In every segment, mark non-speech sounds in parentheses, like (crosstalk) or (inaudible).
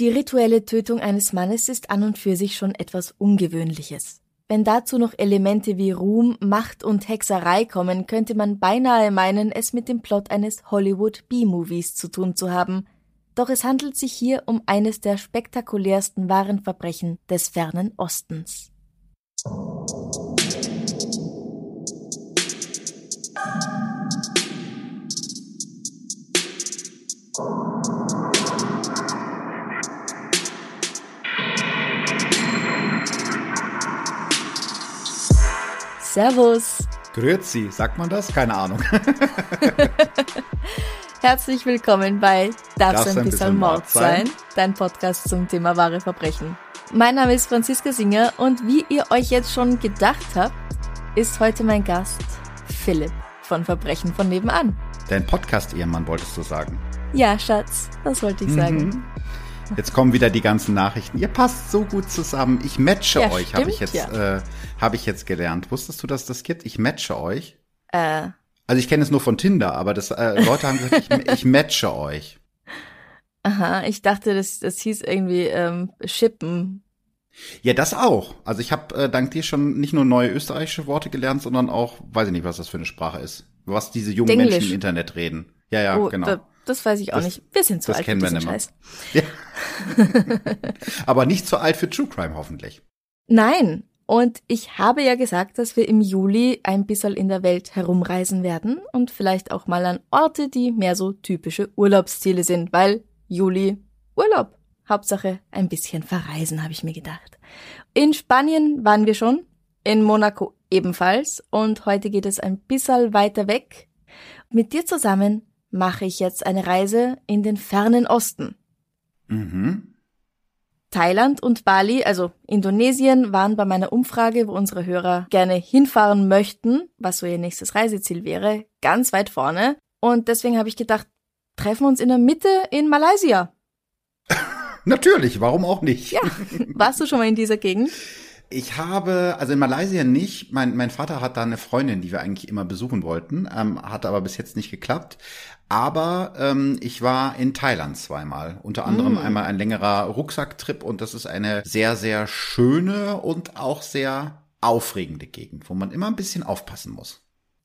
Die rituelle Tötung eines Mannes ist an und für sich schon etwas Ungewöhnliches. Wenn dazu noch Elemente wie Ruhm, Macht und Hexerei kommen, könnte man beinahe meinen, es mit dem Plot eines Hollywood B-Movies zu tun zu haben. Doch es handelt sich hier um eines der spektakulärsten wahren Verbrechen des fernen Ostens. Servus! Grüezi, sagt man das? Keine Ahnung. (laughs) Herzlich willkommen bei Darf's Darf's ein bisschen Mord sein? Dein Podcast zum Thema wahre Verbrechen. Mein Name ist Franziska Singer und wie ihr euch jetzt schon gedacht habt, ist heute mein Gast Philipp von Verbrechen von nebenan. Dein Podcast-Ehemann wolltest du sagen. Ja, Schatz, das wollte ich sagen. Jetzt kommen wieder die ganzen Nachrichten. Ihr passt so gut zusammen. Ich matche Ja, euch, habe ich jetzt, äh, habe ich jetzt gelernt. Wusstest du, dass das gibt? Ich matche euch. Äh, Also ich kenne es nur von Tinder, aber das äh, Leute haben gesagt, ich, ich matche euch. aha, ich dachte, das, das hieß irgendwie ähm, Shippen. Ja, das auch. Also ich habe äh, dank dir schon nicht nur neue österreichische Worte gelernt, sondern auch, weiß ich nicht, was das für eine Sprache ist. Was diese jungen Denglisch. Menschen im Internet reden. Ja, ja, oh, genau. Da, das weiß ich auch Das- nicht. Wir sind zu alt für diesen. Scheiß. Ja. (laughs) aber nicht zu alt für True Crime hoffentlich. Nein. Und ich habe ja gesagt, dass wir im Juli ein bisschen in der Welt herumreisen werden und vielleicht auch mal an Orte, die mehr so typische Urlaubsziele sind, weil Juli Urlaub. Hauptsache ein bisschen verreisen, habe ich mir gedacht. In Spanien waren wir schon, in Monaco ebenfalls und heute geht es ein bisschen weiter weg. Mit dir zusammen mache ich jetzt eine Reise in den fernen Osten. Mhm. Thailand und Bali, also Indonesien, waren bei meiner Umfrage, wo unsere Hörer gerne hinfahren möchten, was so ihr nächstes Reiseziel wäre, ganz weit vorne. Und deswegen habe ich gedacht, treffen wir uns in der Mitte in Malaysia. (laughs) Natürlich, warum auch nicht? Ja, (laughs) warst du schon mal in dieser Gegend? Ich habe, also in Malaysia nicht. Mein, mein Vater hat da eine Freundin, die wir eigentlich immer besuchen wollten, ähm, hat aber bis jetzt nicht geklappt. Aber ähm, ich war in Thailand zweimal. Unter anderem einmal ein längerer Rucksacktrip und das ist eine sehr, sehr schöne und auch sehr aufregende Gegend, wo man immer ein bisschen aufpassen muss.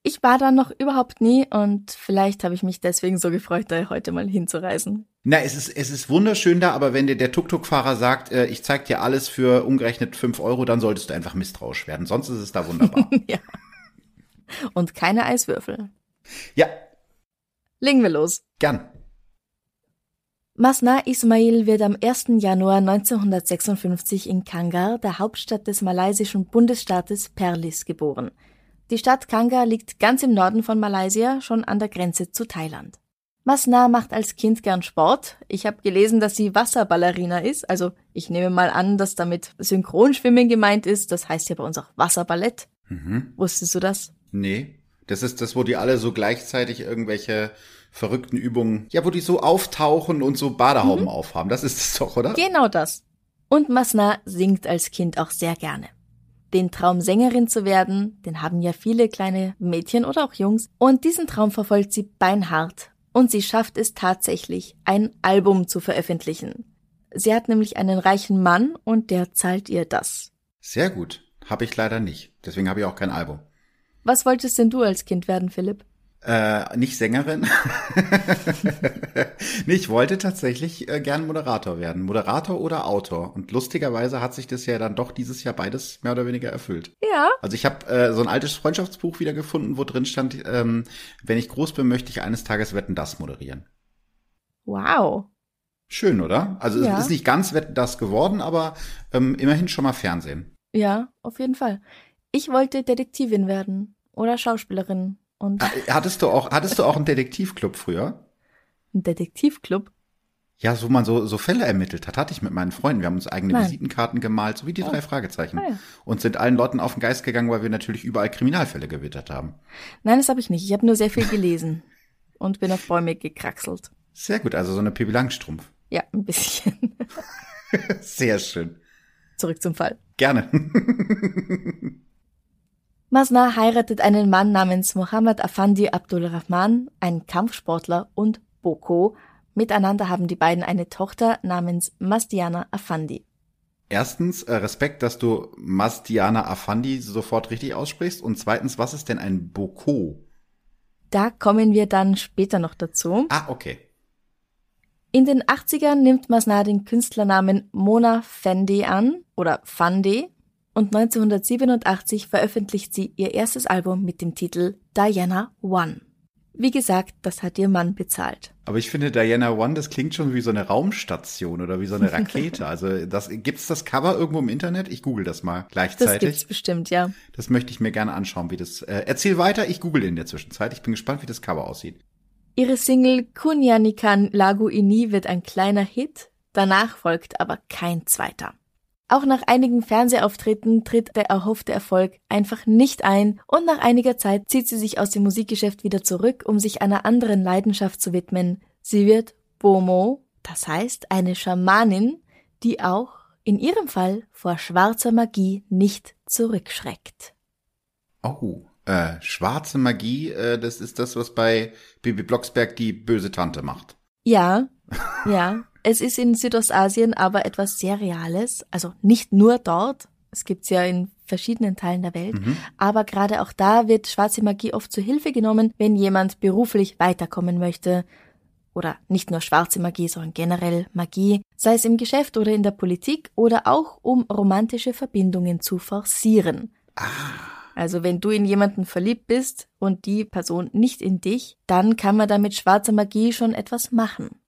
Ich war da noch überhaupt nie und vielleicht habe ich mich deswegen so gefreut, da heute mal hinzureisen. Na, es ist, es ist wunderschön da, aber wenn dir der Tuk-Tuk-Fahrer sagt, äh, ich zeig dir alles für umgerechnet fünf Euro, dann solltest du einfach misstrauisch werden. Sonst ist es da wunderbar. (laughs) ja. Und keine Eiswürfel. ja, Legen wir los. gern. Masna Ismail wird am 1. Januar 1956 in Kangar, der Hauptstadt des malaysischen Bundesstaates Perlis, geboren. Die Stadt Kangar liegt ganz im Norden von Malaysia, schon an der Grenze zu Thailand. Masna macht als Kind gern Sport. Ich habe gelesen, dass sie Wasserballerina ist, also ich nehme mal an, dass damit Synchronschwimmen gemeint ist. Das heißt ja bei uns auch Wasserballett. Mhm. Wusstest du das? Nee. Das ist das, wo die alle so gleichzeitig irgendwelche verrückten Übungen, ja, wo die so auftauchen und so Badehauben aufhaben. Das ist es doch, oder? Genau das. Und Masna singt als Kind auch sehr gerne. Den Traum, Sängerin zu werden, den haben ja viele kleine Mädchen oder auch Jungs. Und diesen Traum verfolgt sie beinhart. Und sie schafft es tatsächlich, ein Album zu veröffentlichen. Sie hat nämlich einen reichen Mann und der zahlt ihr das. Sehr gut. Habe ich leider nicht. Deswegen habe ich auch kein Album. Was wolltest denn du als Kind werden, Philipp? Äh, nicht Sängerin. (laughs) nee, ich wollte tatsächlich äh, gern Moderator werden. Moderator oder Autor. Und lustigerweise hat sich das ja dann doch dieses Jahr beides mehr oder weniger erfüllt. Ja. Also ich habe äh, so ein altes Freundschaftsbuch wiedergefunden, wo drin stand, ähm, wenn ich groß bin, möchte ich eines Tages Wetten das moderieren. Wow. Schön, oder? Also Ja. es ist nicht ganz Wetten das geworden, aber ähm, immerhin schon mal Fernsehen. Ja, auf jeden Fall. Ich wollte Detektivin werden oder Schauspielerin Und Hattest du auch, hattest du auch einen Detektivclub früher? ein Detektivclub. Ja, so man so, so Fälle ermittelt hat, hatte ich mit meinen Freunden. Wir haben uns eigene Nein. Visitenkarten gemalt, so wie die drei Fragezeichen. Ah, ja. Und sind allen Leuten auf den Geist gegangen, weil wir natürlich überall Kriminalfälle gewittert haben. Nein, das habe ich nicht. Ich habe nur sehr viel gelesen und bin auf Bäume gekraxelt. Sehr gut, also so eine Pippi Langstrumpf. Ja, ein bisschen. (laughs) Sehr schön. Zurück zum Fall. Gerne. (laughs) Masna heiratet einen Mann namens Mohammed Afandi Abdul Rahman, einen Kampfsportler, und Boko. Miteinander haben die beiden eine Tochter namens Masdiana Afandi. Erstens, äh, Respekt, dass du Masdiana Afandi sofort richtig aussprichst. Und zweitens, was ist denn ein Boko? Da kommen wir dann später noch dazu. Ah, okay. In den 80ern nimmt Masna den Künstlernamen Mona Fendi an oder Fande und 1987 veröffentlicht sie ihr erstes Album mit dem Titel Diana One. Wie gesagt, das hat ihr Mann bezahlt. Aber ich finde Diana One, das klingt schon wie so eine Raumstation oder wie so eine (laughs) Rakete. Also das gibt's das Cover irgendwo im Internet? Ich google das mal Das gleichzeitig. gibt's bestimmt, ja. Das möchte ich mir gerne anschauen, wie das. Äh, erzähl weiter, ich google in der Zwischenzeit. Ich bin gespannt, wie das Cover aussieht. Ihre Single Kunyanikan Lagu Ini wird ein kleiner Hit, danach folgt aber kein zweiter. Auch nach einigen Fernsehauftritten tritt der erhoffte Erfolg einfach nicht ein und nach einiger Zeit zieht sie sich aus dem Musikgeschäft wieder zurück, um sich einer anderen Leidenschaft zu widmen. Sie wird Bomo, das heißt eine Schamanin, die auch in ihrem Fall vor schwarzer Magie nicht zurückschreckt. Oh, äh, schwarze Magie, äh, das ist das, was bei Bibi Blocksberg die böse Tante macht. Ja, (laughs) ja. Es ist in Südostasien aber etwas sehr Reales. Also nicht nur dort. Es gibt's ja in verschiedenen Teilen der Welt. Aber gerade auch da wird schwarze Magie oft zu Hilfe genommen, wenn jemand beruflich weiterkommen möchte. Oder nicht nur schwarze Magie, sondern generell Magie, sei es im Geschäft oder in der Politik oder auch um romantische Verbindungen zu forcieren. Also wenn du in jemanden verliebt bist und die Person nicht in dich, dann kann man da mit schwarzer Magie schon etwas machen.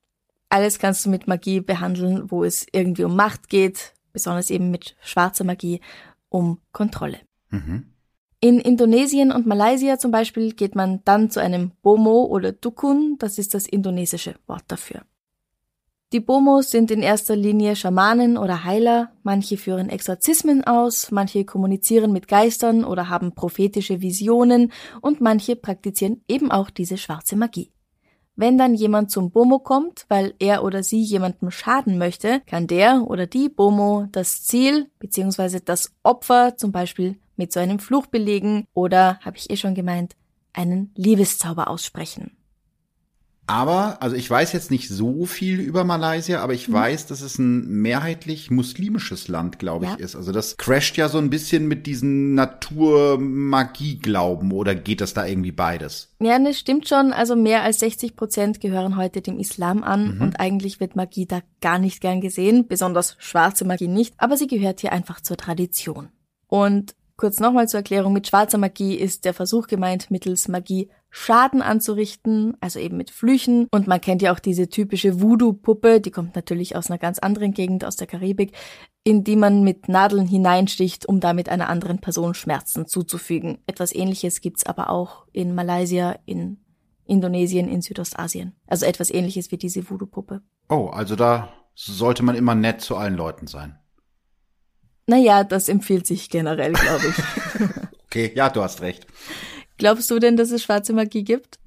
Alles kannst du mit Magie behandeln, wo es irgendwie um Macht geht, besonders eben mit schwarzer Magie um Kontrolle. Mhm. In Indonesien und Malaysia zum Beispiel geht man dann zu einem Bomo oder Dukun, das ist das indonesische Wort dafür. Die Bomos sind in erster Linie Schamanen oder Heiler, manche führen Exorzismen aus, manche kommunizieren mit Geistern oder haben prophetische Visionen und manche praktizieren eben auch diese schwarze Magie. Wenn dann jemand zum Bomo kommt, weil er oder sie jemandem schaden möchte, kann der oder die Bomo das Ziel bzw. das Opfer zum Beispiel mit so einem Fluch belegen oder, habe ich eh schon gemeint, einen Liebeszauber aussprechen. Aber, also ich weiß jetzt nicht so viel über Malaysia, aber Mhm. ich weiß, dass es ein mehrheitlich muslimisches Land, glaube ich, Ja. ist. Also das crasht ja so ein bisschen mit diesen Natur-Magie-Glauben oder geht das da irgendwie beides? Ja, ne, stimmt schon. Also mehr als 60 Prozent gehören heute dem Islam an und eigentlich wird Magie da gar nicht gern gesehen, besonders schwarze Magie nicht, aber sie gehört hier einfach zur Tradition. Und kurz nochmal zur Erklärung, mit schwarzer Magie ist der Versuch gemeint, mittels Magie Schaden anzurichten, also eben mit Flüchen. Und man kennt ja auch diese typische Voodoo-Puppe, die kommt natürlich aus einer ganz anderen Gegend, aus der Karibik, in die man mit Nadeln hineinsticht, um damit einer anderen Person Schmerzen zuzufügen. Etwas ähnliches gibt's aber auch in Malaysia, in Indonesien, in Südostasien. Also etwas ähnliches wie diese Voodoo-Puppe. Oh, also da sollte man immer nett zu allen Leuten sein. Naja, das empfiehlt sich generell, glaube ich. (laughs) Okay, ja, du hast recht. Glaubst du denn, dass es schwarze Magie gibt?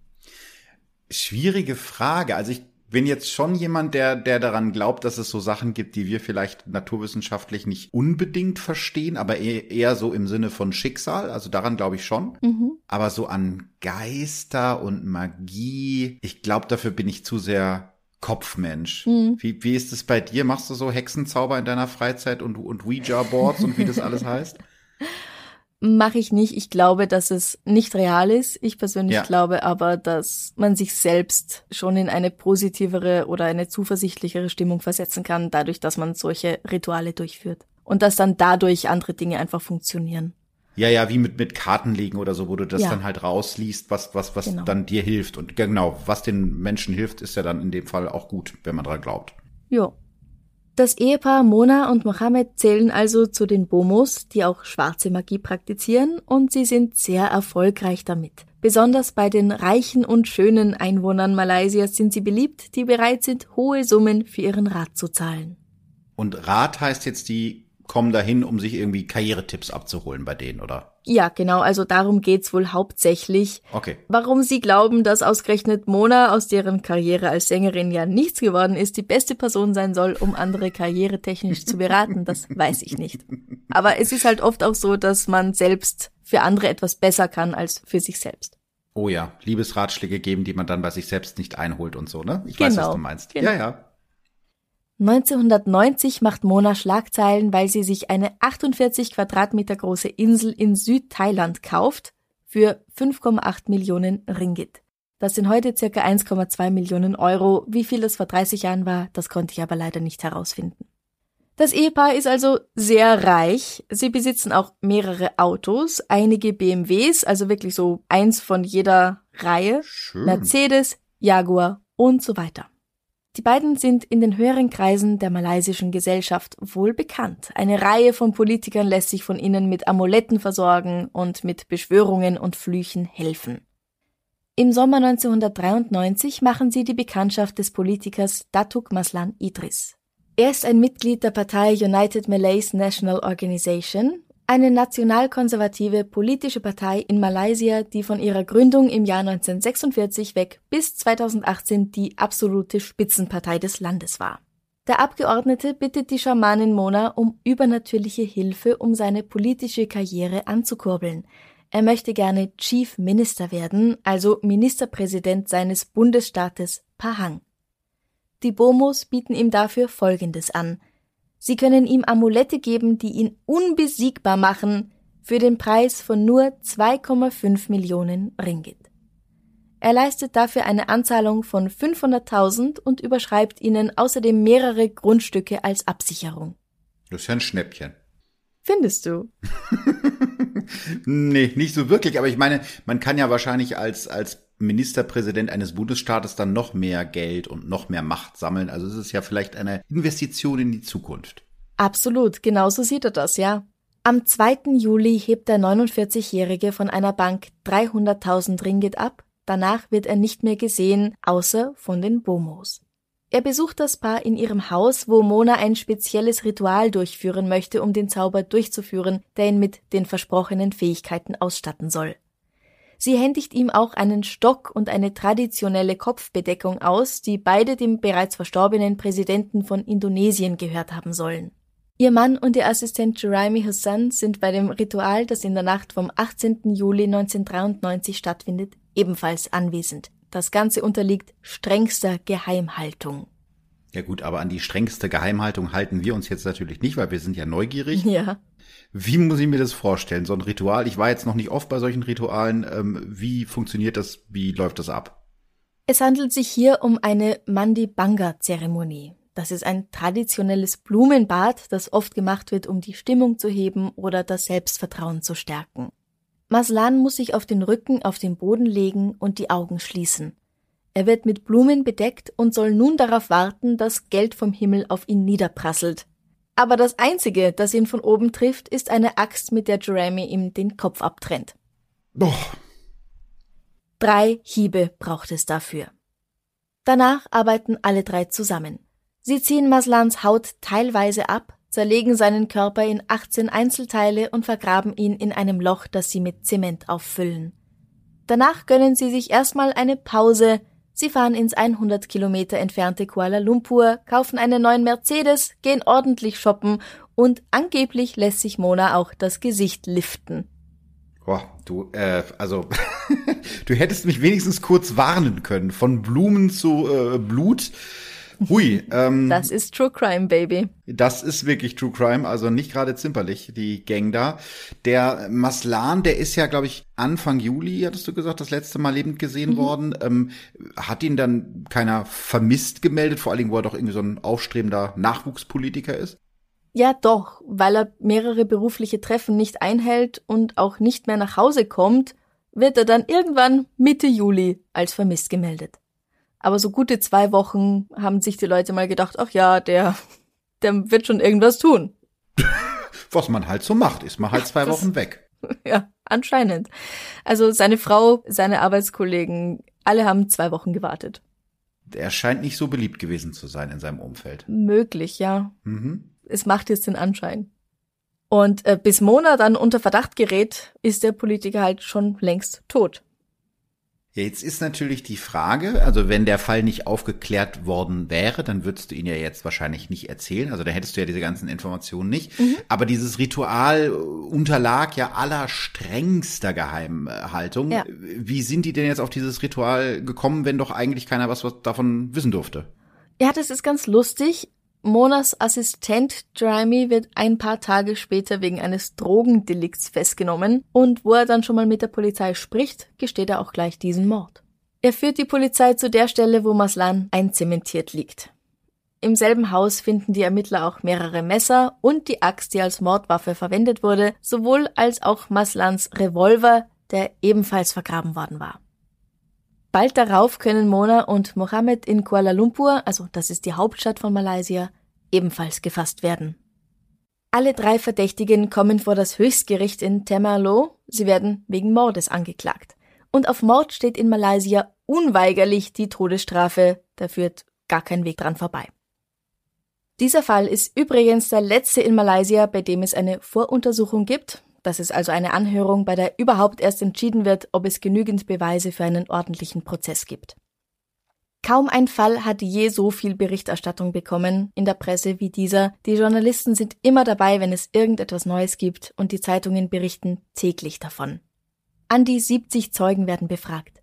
Schwierige Frage. Also ich bin jetzt schon jemand, der, der daran glaubt, dass es so Sachen gibt, die wir vielleicht naturwissenschaftlich nicht unbedingt verstehen, aber eher, eher so im Sinne von Schicksal. Also daran glaube ich schon. Mhm. Aber so an Geister und Magie, ich glaube, dafür bin ich zu sehr Kopfmensch. Mhm. Wie, wie ist es bei dir? Machst du so Hexenzauber in deiner Freizeit und, und Ouija-Boards und wie das alles heißt? (laughs) Mache ich nicht. Ich glaube, dass es nicht real ist. Ich persönlich Ja. glaube aber, dass man sich selbst schon in eine positivere oder eine zuversichtlichere Stimmung versetzen kann, dadurch, dass man solche Rituale durchführt. Und dass dann dadurch andere Dinge einfach funktionieren. Ja, ja, wie mit, mit Kartenlegen oder so, wo du das Ja. dann halt rausliest, was, was, was Genau. dann dir hilft. Und genau, was den Menschen hilft, ist ja dann in dem Fall auch gut, wenn man dran glaubt. Jo. Das Ehepaar Mona und Mohammed zählen also zu den Bomos, die auch schwarze Magie praktizieren und sie sind sehr erfolgreich damit. Besonders bei den reichen und schönen Einwohnern Malaysias sind sie beliebt, die bereit sind, hohe Summen für ihren Rat zu zahlen. Und Rat heißt jetzt, die kommen dahin, um sich irgendwie Karrieretipps abzuholen bei denen, oder? Ja, genau, also darum geht's wohl hauptsächlich. Okay. Warum sie glauben, dass ausgerechnet Mona, aus deren Karriere als Sängerin ja nichts geworden ist, die beste Person sein soll, um andere karrieretechnisch zu beraten, das weiß ich nicht. Aber es ist halt oft auch so, dass man selbst für andere etwas besser kann als für sich selbst. Oh ja, Liebesratschläge geben, die man dann bei sich selbst nicht einholt und so, ne? Ich genau. weiß, was genau. du meinst. Genau. Ja, ja. 1990 macht Mona Schlagzeilen, weil sie sich eine 48 Quadratmeter große Insel in Südthailand kauft für 5,8 Millionen Ringgit. Das sind heute circa 1,2 Millionen Euro. Wie viel das vor 30 Jahren war, das konnte ich aber leider nicht herausfinden. Das Ehepaar ist also sehr reich. Sie besitzen auch mehrere Autos, einige BMWs, also wirklich so eins von jeder Reihe, Schön. Mercedes, Jaguar und so weiter. Die beiden sind in den höheren Kreisen der malaysischen Gesellschaft wohl bekannt. Eine Reihe von Politikern lässt sich von ihnen mit Amuletten versorgen und mit Beschwörungen und Flüchen helfen. Im Sommer 1993 machen sie die Bekanntschaft des Politikers Datuk Maslan Idris. Er ist ein Mitglied der Partei United Malays National Organization, eine nationalkonservative politische Partei in Malaysia, die von ihrer Gründung im Jahr 1946 weg bis 2018 die absolute Spitzenpartei des Landes war. Der Abgeordnete bittet die Schamanin Mona um übernatürliche Hilfe, um seine politische Karriere anzukurbeln. Er möchte gerne Chief Minister werden, also Ministerpräsident seines Bundesstaates Pahang. Die Bomos bieten ihm dafür Folgendes an – Sie können ihm Amulette geben, die ihn unbesiegbar machen, für den Preis von nur 2,5 Millionen Ringgit. Er leistet dafür eine Anzahlung von 500.000 und überschreibt ihnen außerdem mehrere Grundstücke als Absicherung. Das ist ja ein Schnäppchen. Findest du? (laughs) nee, nicht so wirklich, aber ich meine, man kann ja wahrscheinlich als, als Ministerpräsident eines Bundesstaates dann noch mehr Geld und noch mehr Macht sammeln. Also es ist ja vielleicht eine Investition in die Zukunft. Absolut, genauso sieht er das, ja. Am 2. Juli hebt der 49-Jährige von einer Bank 300.000 Ringgit ab. Danach wird er nicht mehr gesehen, außer von den Bomos. Er besucht das Paar in ihrem Haus, wo Mona ein spezielles Ritual durchführen möchte, um den Zauber durchzuführen, der ihn mit den versprochenen Fähigkeiten ausstatten soll. Sie händigt ihm auch einen Stock und eine traditionelle Kopfbedeckung aus, die beide dem bereits verstorbenen Präsidenten von Indonesien gehört haben sollen. Ihr Mann und ihr Assistent Jeremy Hassan sind bei dem Ritual, das in der Nacht vom 18. Juli 1993 stattfindet, ebenfalls anwesend. Das Ganze unterliegt strengster Geheimhaltung. Ja gut, aber an die strengste Geheimhaltung halten wir uns jetzt natürlich nicht, weil wir sind ja neugierig. Ja. Wie muss ich mir das vorstellen, so ein Ritual? Ich war jetzt noch nicht oft bei solchen Ritualen. Ähm, wie funktioniert das? Wie läuft das ab? Es handelt sich hier um eine Mandi Banga Zeremonie. Das ist ein traditionelles Blumenbad, das oft gemacht wird, um die Stimmung zu heben oder das Selbstvertrauen zu stärken. Maslan muss sich auf den Rücken auf den Boden legen und die Augen schließen. Er wird mit Blumen bedeckt und soll nun darauf warten, dass Geld vom Himmel auf ihn niederprasselt. Aber das Einzige, das ihn von oben trifft, ist eine Axt, mit der Jeremy ihm den Kopf abtrennt. Doch. Drei Hiebe braucht es dafür. Danach arbeiten alle drei zusammen. Sie ziehen Maslans Haut teilweise ab, zerlegen seinen Körper in 18 Einzelteile und vergraben ihn in einem Loch, das sie mit Zement auffüllen. Danach gönnen sie sich erstmal eine Pause, Sie fahren ins 100 Kilometer entfernte Kuala Lumpur, kaufen einen neuen Mercedes, gehen ordentlich shoppen und angeblich lässt sich Mona auch das Gesicht liften. Boah, du, äh, also, (laughs) du hättest mich wenigstens kurz warnen können. Von Blumen zu äh, Blut Hui. Ähm, das ist True Crime, Baby. Das ist wirklich True Crime, also nicht gerade zimperlich, die Gang da. Der Maslan, der ist ja, glaube ich, Anfang Juli, hattest du gesagt, das letzte Mal lebend gesehen mhm. worden. Ähm, hat ihn dann keiner vermisst gemeldet, vor allen Dingen, wo er doch irgendwie so ein aufstrebender Nachwuchspolitiker ist? Ja, doch, weil er mehrere berufliche Treffen nicht einhält und auch nicht mehr nach Hause kommt, wird er dann irgendwann Mitte Juli als vermisst gemeldet. Aber so gute zwei Wochen haben sich die Leute mal gedacht, ach ja, der, der wird schon irgendwas tun. (laughs) Was man halt so macht, ist man halt zwei (laughs) das, Wochen weg. (laughs) Ja, Anscheinend. Also seine Frau, seine Arbeitskollegen, alle haben zwei Wochen gewartet. Er scheint nicht so beliebt gewesen zu sein in seinem Umfeld. Möglich, ja. Mhm. Es macht jetzt den Anschein. Und äh, bis Mona dann unter Verdacht gerät, ist der Politiker halt schon längst tot. Ja, jetzt ist natürlich die Frage, also wenn der Fall nicht aufgeklärt worden wäre, dann würdest du ihn ja jetzt wahrscheinlich nicht erzählen. Also da hättest du ja diese ganzen Informationen nicht. Mhm. Aber dieses Ritual unterlag ja aller strengster Geheimhaltung. Ja. Wie sind die denn jetzt auf dieses Ritual gekommen, wenn doch eigentlich keiner was, was davon wissen durfte? Ja, das ist ganz lustig. Monas Assistent Jeremy wird ein paar Tage später wegen eines Drogendelikts festgenommen und wo er dann schon mal mit der Polizei spricht, gesteht er auch gleich diesen Mord. Er führt die Polizei zu der Stelle, wo Maslan einzementiert liegt. Im selben Haus finden die Ermittler auch mehrere Messer und die Axt, die als Mordwaffe verwendet wurde, sowohl als auch Maslans Revolver, der ebenfalls vergraben worden war. Bald darauf können Mona und Mohammed in Kuala Lumpur, also das ist die Hauptstadt von Malaysia, ebenfalls gefasst werden. Alle drei Verdächtigen kommen vor das Höchstgericht in Temerloh. Sie werden wegen Mordes angeklagt. Und auf Mord steht in Malaysia unweigerlich die Todesstrafe. Da führt gar kein Weg dran vorbei. Dieser Fall ist übrigens der letzte in Malaysia, bei dem es eine Voruntersuchung gibt. Das ist also eine Anhörung, bei der überhaupt erst entschieden wird, ob es genügend Beweise für einen ordentlichen Prozess gibt. Kaum ein Fall hat je so viel Berichterstattung bekommen in der Presse wie dieser. Die Journalisten sind immer dabei, wenn es irgendetwas Neues gibt und die Zeitungen berichten täglich davon. An die 70 Zeugen werden befragt.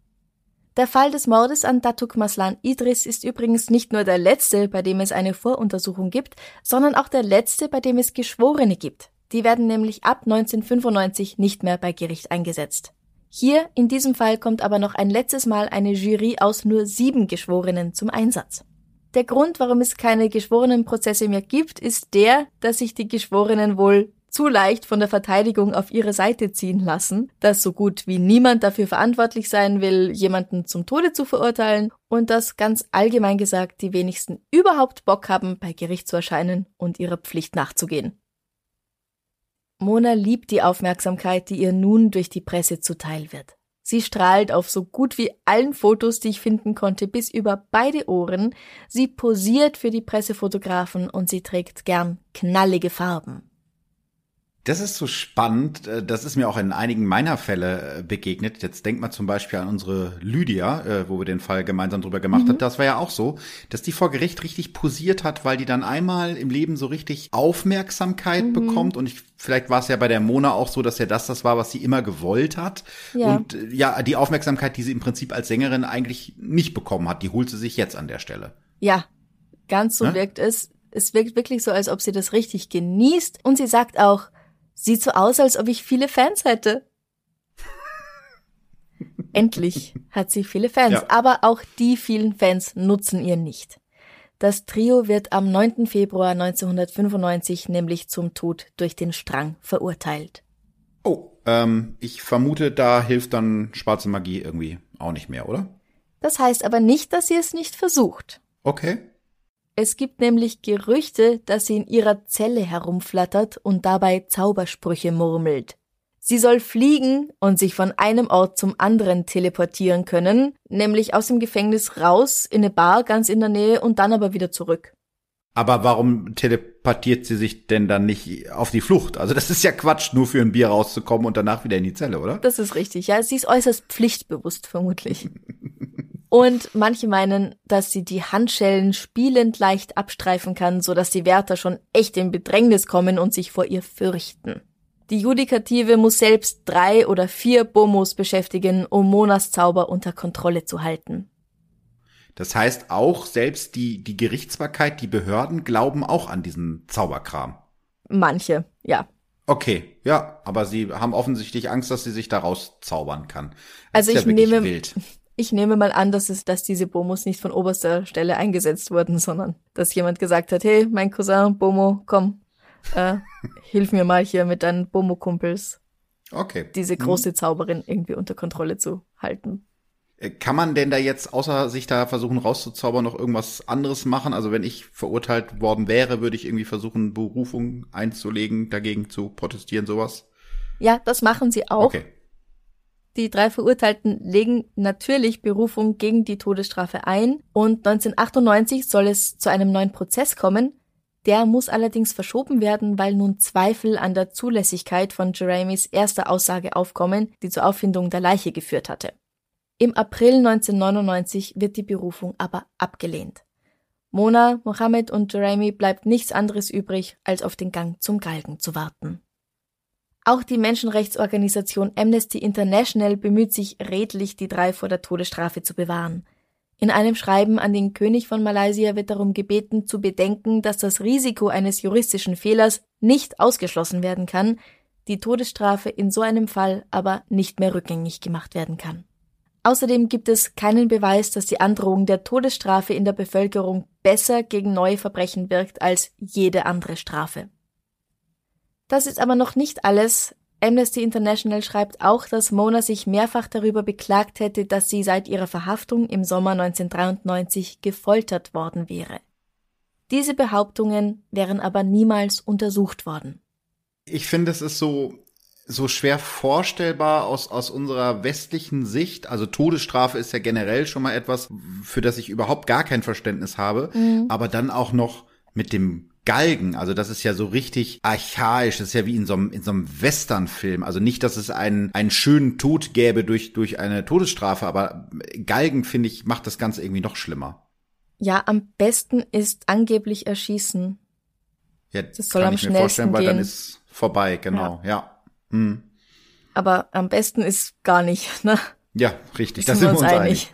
Der Fall des Mordes an Datuk Maslan Idris ist übrigens nicht nur der letzte, bei dem es eine Voruntersuchung gibt, sondern auch der letzte, bei dem es Geschworene gibt. Die werden nämlich ab 1995 nicht mehr bei Gericht eingesetzt. Hier in diesem Fall kommt aber noch ein letztes Mal eine Jury aus nur sieben Geschworenen zum Einsatz. Der Grund, warum es keine Geschworenenprozesse mehr gibt, ist der, dass sich die Geschworenen wohl zu leicht von der Verteidigung auf ihre Seite ziehen lassen, dass so gut wie niemand dafür verantwortlich sein will, jemanden zum Tode zu verurteilen und dass ganz allgemein gesagt die wenigsten überhaupt Bock haben, bei Gericht zu erscheinen und ihrer Pflicht nachzugehen. Mona liebt die Aufmerksamkeit, die ihr nun durch die Presse zuteil wird. Sie strahlt auf so gut wie allen Fotos, die ich finden konnte, bis über beide Ohren. Sie posiert für die Pressefotografen und sie trägt gern knallige Farben. Das ist so spannend. äh, Das ist mir auch in einigen meiner Fälle äh, begegnet. Jetzt denkt man zum Beispiel an unsere Lydia, äh, wo wir den Fall gemeinsam drüber gemacht Mhm. haben. Das war ja auch so, dass die vor Gericht richtig posiert hat, weil die dann einmal im Leben so richtig Aufmerksamkeit Mhm. bekommt. Und ich, vielleicht war es ja bei der Mona auch so, dass ja das das war, was sie immer gewollt hat. Ja. Und ja, die Aufmerksamkeit, die sie im Prinzip als Sängerin eigentlich nicht bekommen hat, die holt sie sich jetzt an der Stelle. Ja, ganz so Ne? wirkt es. Es wirkt wirklich so, als ob sie das richtig genießt. Und sie sagt auch, sieht so aus, als ob ich viele Fans hätte. (laughs) Endlich hat sie viele Fans, Ja. aber auch die vielen Fans nutzen ihr nicht. Das Trio wird am 9. Februar 1995 nämlich zum Tod durch den Strang verurteilt. Oh, ähm, ich vermute, da hilft dann schwarze Magie irgendwie auch nicht mehr, oder? Das heißt aber nicht, dass sie es nicht versucht. Okay. Es gibt nämlich Gerüchte, dass sie in ihrer Zelle herumflattert und dabei Zaubersprüche murmelt. Sie soll fliegen und sich von einem Ort zum anderen teleportieren können, nämlich aus dem Gefängnis raus in eine Bar ganz in der Nähe und dann aber wieder zurück. Aber warum teleportiert sie sich denn dann nicht auf die Flucht? Also das ist ja Quatsch, nur für ein Bier rauszukommen und danach wieder in die Zelle, oder? Das ist richtig, ja. Sie ist äußerst pflichtbewusst, vermutlich. (laughs) Und manche meinen, dass sie die Handschellen spielend leicht abstreifen kann, so dass die Wärter schon echt in Bedrängnis kommen und sich vor ihr fürchten. Die Judikative muss selbst drei oder vier Bomos beschäftigen, um Monas Zauber unter Kontrolle zu halten. Das heißt auch, selbst die, die Gerichtsbarkeit, die Behörden glauben auch an diesen Zauberkram. Manche, ja. Okay, ja, aber sie haben offensichtlich Angst, dass sie sich daraus zaubern kann. Das Also ich ja nehme- wild. Ich nehme mal an, dass es, dass diese Bomos nicht von oberster Stelle eingesetzt wurden, sondern dass jemand gesagt hat, hey, mein Cousin Bomo, komm, äh, (laughs) hilf mir mal hier mit deinen Bomo-Kumpels, Okay. diese große Zauberin irgendwie unter Kontrolle zu halten. Äh, Kann man denn da jetzt, außer sich da versuchen rauszuzaubern, noch irgendwas anderes machen? Also wenn ich verurteilt worden wäre, würde ich irgendwie versuchen, Berufung einzulegen, dagegen zu protestieren, sowas? Ja, das machen sie auch. Okay. Die drei Verurteilten legen natürlich Berufung gegen die Todesstrafe ein und 1998 soll es zu einem neuen Prozess kommen. Der muss allerdings verschoben werden, weil nun Zweifel an der Zulässigkeit von Jeremies erster Aussage aufkommen, die zur Auffindung der Leiche geführt hatte. Im April 1999 wird die Berufung aber abgelehnt. Mona, Mohammed und Jeremy bleibt nichts anderes übrig, als auf den Gang zum Galgen zu warten. Auch die Menschenrechtsorganisation Amnesty International bemüht sich redlich, die drei vor der Todesstrafe zu bewahren. In einem Schreiben an den König von Malaysia wird darum gebeten, zu bedenken, dass das Risiko eines juristischen Fehlers nicht ausgeschlossen werden kann, die Todesstrafe in so einem Fall aber nicht mehr rückgängig gemacht werden kann. Außerdem gibt es keinen Beweis, dass die Androhung der Todesstrafe in der Bevölkerung besser gegen neue Verbrechen wirkt als jede andere Strafe. Das ist aber noch nicht alles. Amnesty International schreibt auch, dass Mona sich mehrfach darüber beklagt hätte, dass sie seit ihrer Verhaftung im Sommer 1993 gefoltert worden wäre. Diese Behauptungen wären aber niemals untersucht worden. Ich finde, es ist so so schwer vorstellbar aus, aus unserer westlichen Sicht. Also Todesstrafe ist ja generell schon mal etwas, für das ich überhaupt gar kein Verständnis habe. Mhm. Aber dann auch noch mit dem Galgen, also das ist ja so richtig archaisch, das ist ja wie in so einem, in so einem Westernfilm. Also nicht, dass es einen, einen schönen Tod gäbe durch, durch eine Todesstrafe, aber Galgen, finde ich, macht das Ganze irgendwie noch schlimmer. Ja, am besten ist angeblich Erschießen. Ja, das soll kann am ich mir vorstellen, weil dann ist vorbei, genau, ja. ja. Mhm. Aber am besten ist gar nicht, (laughs) ne? Ja, richtig, da sind wir uns einig. einig.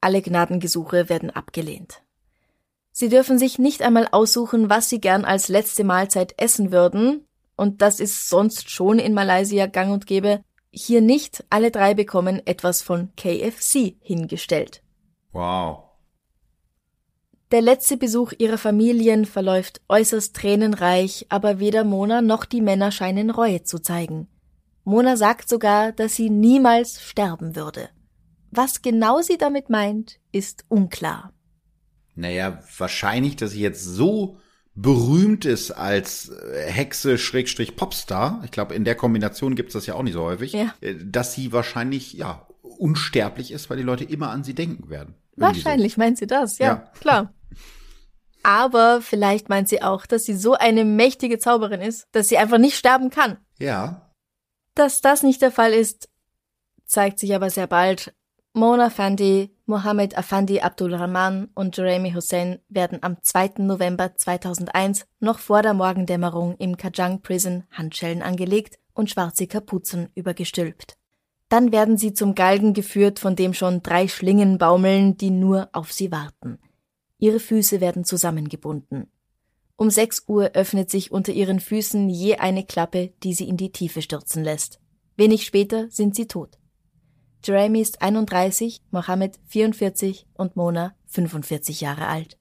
Alle Gnadengesuche werden abgelehnt. Sie dürfen sich nicht einmal aussuchen, was sie gern als letzte Mahlzeit essen würden, und das ist sonst schon in Malaysia gang und gäbe, hier nicht, alle drei bekommen etwas von KFC hingestellt. Wow. Der letzte Besuch ihrer Familien verläuft äußerst tränenreich, aber weder Mona noch die Männer scheinen Reue zu zeigen. Mona sagt sogar, dass sie niemals sterben würde. Was genau sie damit meint, ist unklar. Naja, wahrscheinlich, dass sie jetzt so berühmt ist als äh, Hexe Schrägstrich Popstar. Ich glaube, in der Kombination gibt es das ja auch nicht so häufig. Ja. Äh, dass sie wahrscheinlich, ja, unsterblich ist, weil die Leute immer an sie denken werden. Wahrscheinlich so. meint sie das, ja, ja. klar. Aber vielleicht meint sie auch, dass sie so eine mächtige Zauberin ist, dass sie einfach nicht sterben kann. Ja. Dass das nicht der Fall ist, zeigt sich aber sehr bald, Mona Fandi, Mohammed Afandi Abdul Rahman und Jeremy Hussein werden am 2. November 2001 noch vor der Morgendämmerung im Kajang Prison Handschellen angelegt und schwarze Kapuzen übergestülpt. Dann werden sie zum Galgen geführt, von dem schon drei Schlingen baumeln, die nur auf sie warten. Ihre Füße werden zusammengebunden. Um sechs Uhr öffnet sich unter ihren Füßen je eine Klappe, die sie in die Tiefe stürzen lässt. Wenig später sind sie tot. Jeremy ist 31, Mohammed 44 und Mona 45 Jahre alt.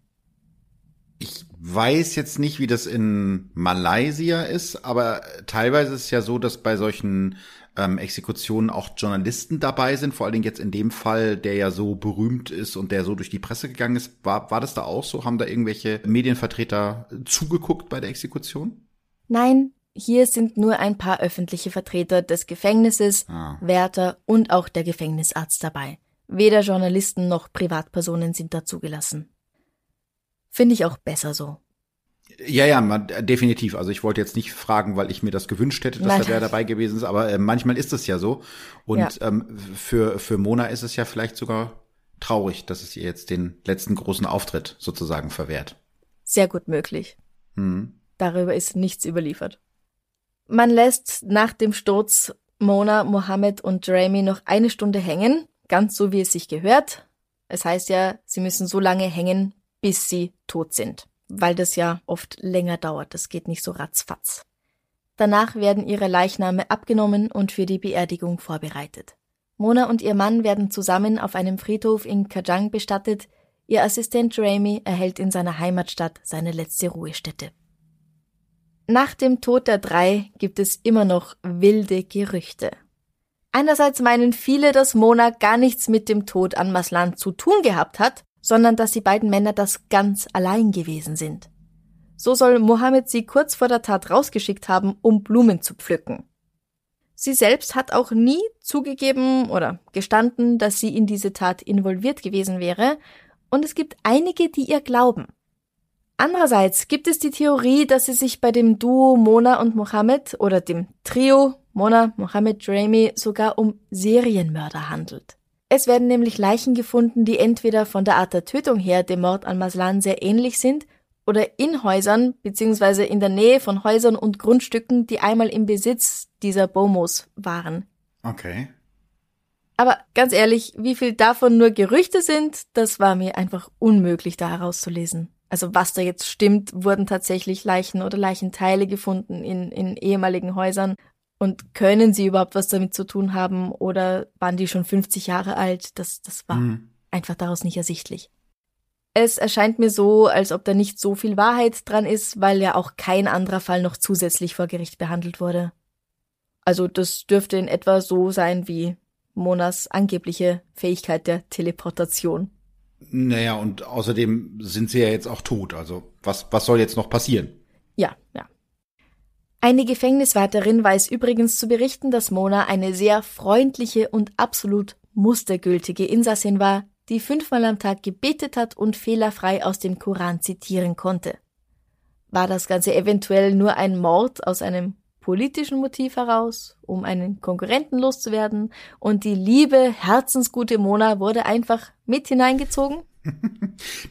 Ich weiß jetzt nicht, wie das in Malaysia ist, aber teilweise ist es ja so, dass bei solchen ähm, Exekutionen auch Journalisten dabei sind, vor allen Dingen jetzt in dem Fall, der ja so berühmt ist und der so durch die Presse gegangen ist. War, war das da auch so? Haben da irgendwelche Medienvertreter zugeguckt bei der Exekution? Nein, hier sind nur ein paar öffentliche Vertreter des Gefängnisses, ah. Wärter und auch der Gefängnisarzt dabei. Weder Journalisten noch Privatpersonen sind da zugelassen. Finde ich auch besser so. Ja, ja, man, definitiv. Also ich wollte jetzt nicht fragen, weil ich mir das gewünscht hätte, dass Nein. da wer dabei gewesen ist, aber äh, manchmal ist es ja so. Und Ja. ähm, für, für Mona ist es ja vielleicht sogar traurig, dass es ihr jetzt den letzten großen Auftritt sozusagen verwehrt. Sehr gut möglich. Hm. Darüber ist nichts überliefert. Man lässt nach dem Sturz Mona, Mohammed und Jeremy noch eine Stunde hängen, ganz so wie es sich gehört. Es heißt ja, sie müssen so lange hängen, bis sie tot sind, weil das ja oft länger dauert, das geht nicht so ratzfatz. Danach werden ihre Leichname abgenommen und für die Beerdigung vorbereitet. Mona und ihr Mann werden zusammen auf einem Friedhof in Kajang bestattet, ihr Assistent Jeremy erhält in seiner Heimatstadt seine letzte Ruhestätte. Nach dem Tod der drei gibt es immer noch wilde Gerüchte. Einerseits meinen viele, dass Mona gar nichts mit dem Tod an Maslan zu tun gehabt hat, sondern dass die beiden Männer das ganz allein gewesen sind. So soll Mohammed sie kurz vor der Tat rausgeschickt haben, um Blumen zu pflücken. Sie selbst hat auch nie zugegeben oder gestanden, dass sie in diese Tat involviert gewesen wäre, und es gibt einige, die ihr glauben. Andererseits gibt es die Theorie, dass es sich bei dem Duo Mona und Mohammed oder dem Trio Mona, Mohammed, Jeremy sogar um Serienmörder handelt. Es werden nämlich Leichen gefunden, die entweder von der Art der Tötung her dem Mord an Maslan sehr ähnlich sind oder in Häusern bzw. in der Nähe von Häusern und Grundstücken, die einmal im Besitz dieser Bomos waren. Okay. Aber ganz ehrlich, wie viel davon nur Gerüchte sind, das war mir einfach unmöglich da herauszulesen. Also was da jetzt stimmt, wurden tatsächlich Leichen oder Leichenteile gefunden in, in ehemaligen Häusern. Und können sie überhaupt was damit zu tun haben oder waren die schon 50 Jahre alt? Das, das war Hm. einfach daraus nicht ersichtlich. Es erscheint mir so, als ob da nicht so viel Wahrheit dran ist, weil ja auch kein anderer Fall noch zusätzlich vor Gericht behandelt wurde. Also das dürfte in etwa so sein wie Monas angebliche Fähigkeit der Teleportation. Naja, und außerdem sind sie ja jetzt auch tot. Also was, was soll jetzt noch passieren? Ja, ja. Eine Gefängniswärterin weiß übrigens zu berichten, dass Mona eine sehr freundliche und absolut mustergültige Insassin war, die fünfmal am Tag gebetet hat und fehlerfrei aus dem Koran zitieren konnte. War das Ganze eventuell nur ein Mord aus einem politischen Motiv heraus, um einen Konkurrenten loszuwerden, und die liebe, herzensgute Mona wurde einfach mit hineingezogen? (laughs)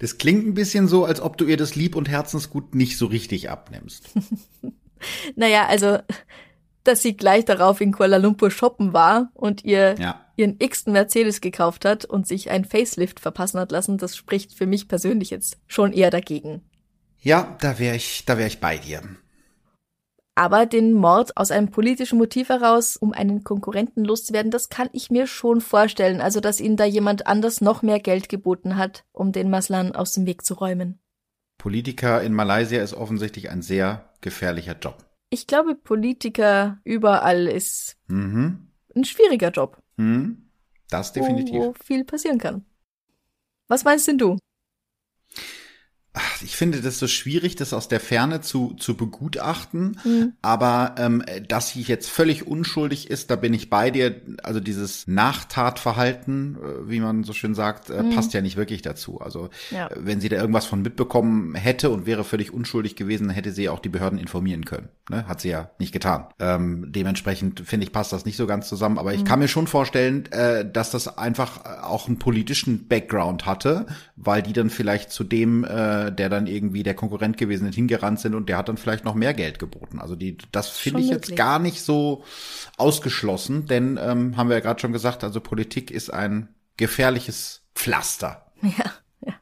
Das klingt ein bisschen so, als ob du ihr das Lieb und Herzensgut nicht so richtig abnimmst. (laughs) Naja, also, dass sie gleich darauf in Kuala Lumpur shoppen war und ihr Ja. ihren x-ten Mercedes gekauft hat und sich ein Facelift verpassen hat lassen, das spricht für mich persönlich jetzt schon eher dagegen. Ja, da wäre ich, da wäre ich bei dir. Aber den Mord aus einem politischen Motiv heraus, um einen Konkurrenten loszuwerden, das kann ich mir schon vorstellen. Also, dass ihnen da jemand anders noch mehr Geld geboten hat, um den Maslan aus dem Weg zu räumen. Politiker in Malaysia ist offensichtlich ein sehr gefährlicher Job. Ich glaube, Politiker überall ist Mhm. ein schwieriger Job. Mhm. Das definitiv. Wo, wo viel passieren kann. Was meinst denn du? Ich finde das so schwierig, das aus der Ferne zu, zu begutachten. Hm. Aber ähm, dass sie jetzt völlig unschuldig ist, da bin ich bei dir. Also dieses Nachtatverhalten, äh, wie man so schön sagt, äh, passt ja nicht wirklich dazu. Also Ja. äh, wenn sie da irgendwas von mitbekommen hätte und wäre völlig unschuldig gewesen, dann hätte sie auch die Behörden informieren können. Ne? Hat sie ja nicht getan. Ähm, dementsprechend finde ich, passt das nicht so ganz zusammen. Aber ich kann mir schon vorstellen, äh, dass das einfach auch einen politischen Background hatte, weil die dann vielleicht zu dem, äh, der dann irgendwie der Konkurrent gewesen ist, hingerannt sind und der hat dann vielleicht noch mehr Geld geboten. Also die, das finde ich jetzt gar nicht so ausgeschlossen, denn ähm, haben wir ja gerade schon gesagt, also Politik ist ein gefährliches Pflaster. (laughs) Ja, ja.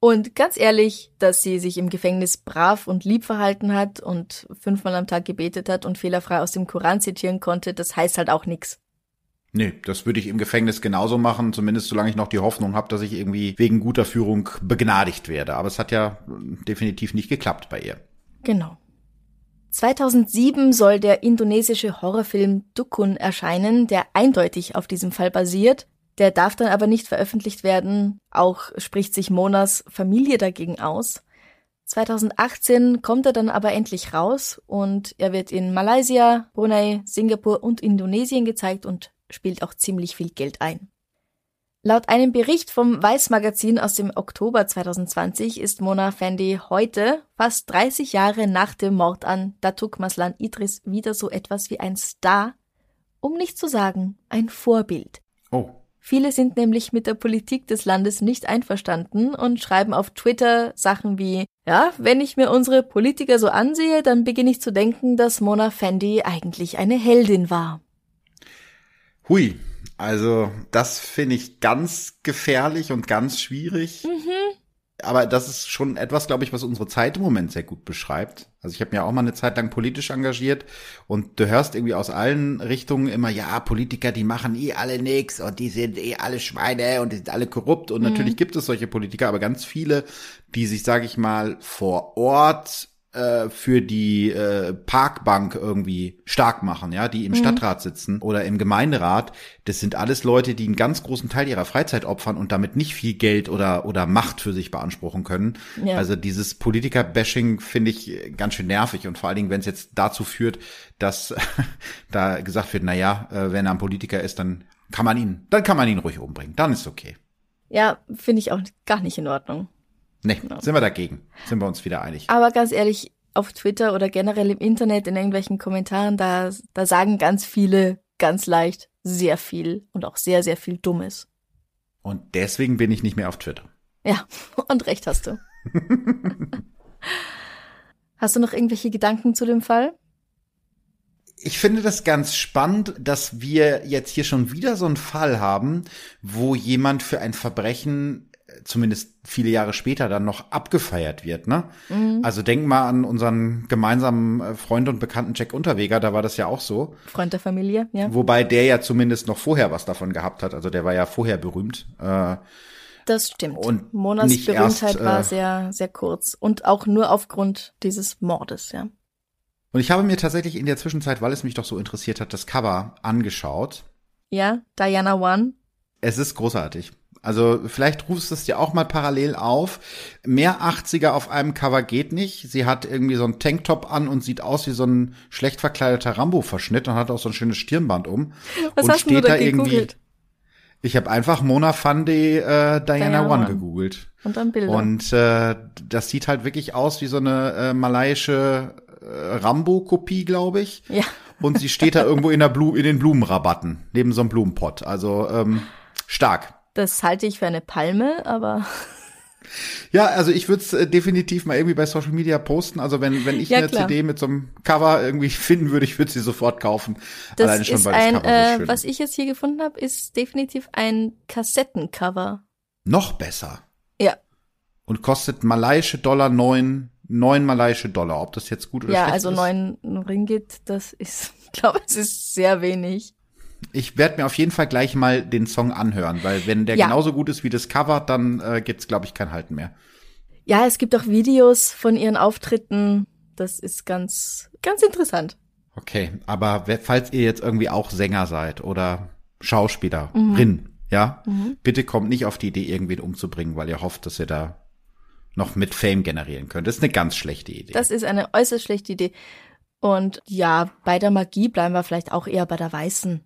Und ganz ehrlich, dass sie sich im Gefängnis brav und lieb verhalten hat und fünfmal am Tag gebetet hat und fehlerfrei aus dem Koran zitieren konnte, das heißt halt auch nix. Nee, das würde ich im Gefängnis genauso machen, zumindest solange ich noch die Hoffnung habe, dass ich irgendwie wegen guter Führung begnadigt werde. Aber es hat ja äh, definitiv nicht geklappt bei ihr. Genau. 2007 soll der indonesische Horrorfilm Dukun erscheinen, der eindeutig auf diesem Fall basiert. Der darf dann aber nicht veröffentlicht werden. Auch spricht sich Monas Familie dagegen aus. 2018 kommt er dann aber endlich raus und er wird in Malaysia, Brunei, Singapur und Indonesien gezeigt und spielt auch ziemlich viel Geld ein. Laut einem Bericht vom Weiß Magazin aus dem Oktober 2020 ist Mona Fendi heute, fast 30 Jahre nach dem Mord an Datuk Maslan Idris, wieder so etwas wie ein Star, um nicht zu sagen ein Vorbild. Oh. Viele sind nämlich mit der Politik des Landes nicht einverstanden und schreiben auf Twitter Sachen wie, ja, wenn ich mir unsere Politiker so ansehe, dann beginne ich zu denken, dass Mona Fendi eigentlich eine Heldin war. Hui, also das finde ich ganz gefährlich und ganz schwierig. Mhm. Aber das ist schon etwas, glaube ich, was unsere Zeit im Moment sehr gut beschreibt. Also ich habe mir auch mal eine Zeit lang politisch engagiert und du hörst irgendwie aus allen Richtungen immer, ja, Politiker, die machen eh alle nix und die sind eh alle Schweine und die sind alle korrupt. Und mhm. natürlich gibt es solche Politiker, aber ganz viele, die sich, sage ich mal, vor Ort äh, für die äh, Parkbank irgendwie stark machen, ja, die im mhm. Stadtrat sitzen oder im Gemeinderat, das sind alles Leute, die einen ganz großen Teil ihrer Freizeit opfern und damit nicht viel Geld oder oder Macht für sich beanspruchen können. Ja. Also dieses Politiker-Bashing finde ich ganz schön nervig und vor allen Dingen, wenn es jetzt dazu führt, dass (laughs) da gesagt wird, na ja, äh, wenn er ein Politiker ist, dann kann man ihn, dann kann man ihn ruhig umbringen, dann ist okay. Ja, finde ich auch gar nicht in Ordnung. Nee, genau. sind wir dagegen. Sind wir uns wieder einig. Aber ganz ehrlich, auf Twitter oder generell im Internet in irgendwelchen Kommentaren, da, da sagen ganz viele ganz leicht sehr viel und auch sehr, sehr viel Dummes. Und deswegen bin ich nicht mehr auf Twitter. Ja, (laughs) und recht hast du. (laughs) hast du noch irgendwelche Gedanken zu dem Fall? Ich finde das ganz spannend, dass wir jetzt hier schon wieder so einen Fall haben, wo jemand für ein Verbrechen zumindest viele Jahre später dann noch abgefeiert wird. Ne? Mhm. Also denk mal an unseren gemeinsamen äh, Freund und Bekannten Jack Unterweger, da war das ja auch so. Freund der Familie, ja. Wobei der ja zumindest noch vorher was davon gehabt hat. Also der war ja vorher berühmt. Äh, das stimmt. Und Monas Berühmtheit erst, äh, war sehr, sehr kurz. Und auch nur aufgrund dieses Mordes, ja. Und ich habe mir tatsächlich in der Zwischenzeit, weil es mich doch so interessiert hat, das Cover angeschaut. Ja, Diana One. Es ist großartig. Also vielleicht rufst du es dir auch mal parallel auf. Mehr 80er auf einem Cover geht nicht. Sie hat irgendwie so einen Tanktop an und sieht aus wie so ein schlecht verkleideter Rambo-Verschnitt und hat auch so ein schönes Stirnband um. Was und hast steht du da, irgendwie. Ich habe einfach Mona Fandi äh, Diana, Diana One gegoogelt. Und dann Bilder. Und äh, das sieht halt wirklich aus wie so eine äh, malaiische äh, Rambo-Kopie, glaube ich. Ja. Und sie steht da irgendwo in, der Blu in den Blumenrabatten, neben so einem Blumenpott. Also ähm, stark. Das halte ich für eine Palme, aber. Ja, also ich würde es äh, definitiv mal irgendwie bei Social Media posten. Also wenn, wenn ich ja, eine klar. CD mit so einem Cover irgendwie (laughs) finden würde, ich würde sie sofort kaufen. Das Alleine schon, ist ein, das Cover so schön. was ich jetzt hier gefunden habe, ist definitiv ein Kassettencover. Noch besser. Ja. Und kostet malaiische Dollar neun, neun malaiische Dollar. Ob das jetzt gut oder ja, schlecht also ist? Ja, also neun Ringgit, das ist, (laughs) ich glaube, es ist sehr wenig ich werde mir auf jeden Fall gleich mal den Song anhören, weil wenn der ja. genauso gut ist wie das Cover, dann äh, gibt's glaube ich kein Halten mehr. Ja, es gibt auch Videos von ihren Auftritten. Das ist ganz ganz interessant. Okay, aber falls ihr jetzt irgendwie auch Sänger seid oder Schauspielerin, mhm. ja, mhm. bitte kommt nicht auf die Idee, irgendwen umzubringen, weil ihr hofft, dass ihr da noch mit Fame generieren könnt. Das ist eine ganz schlechte Idee. Das ist eine äußerst schlechte Idee. Und ja, bei der Magie bleiben wir vielleicht auch eher bei der weißen.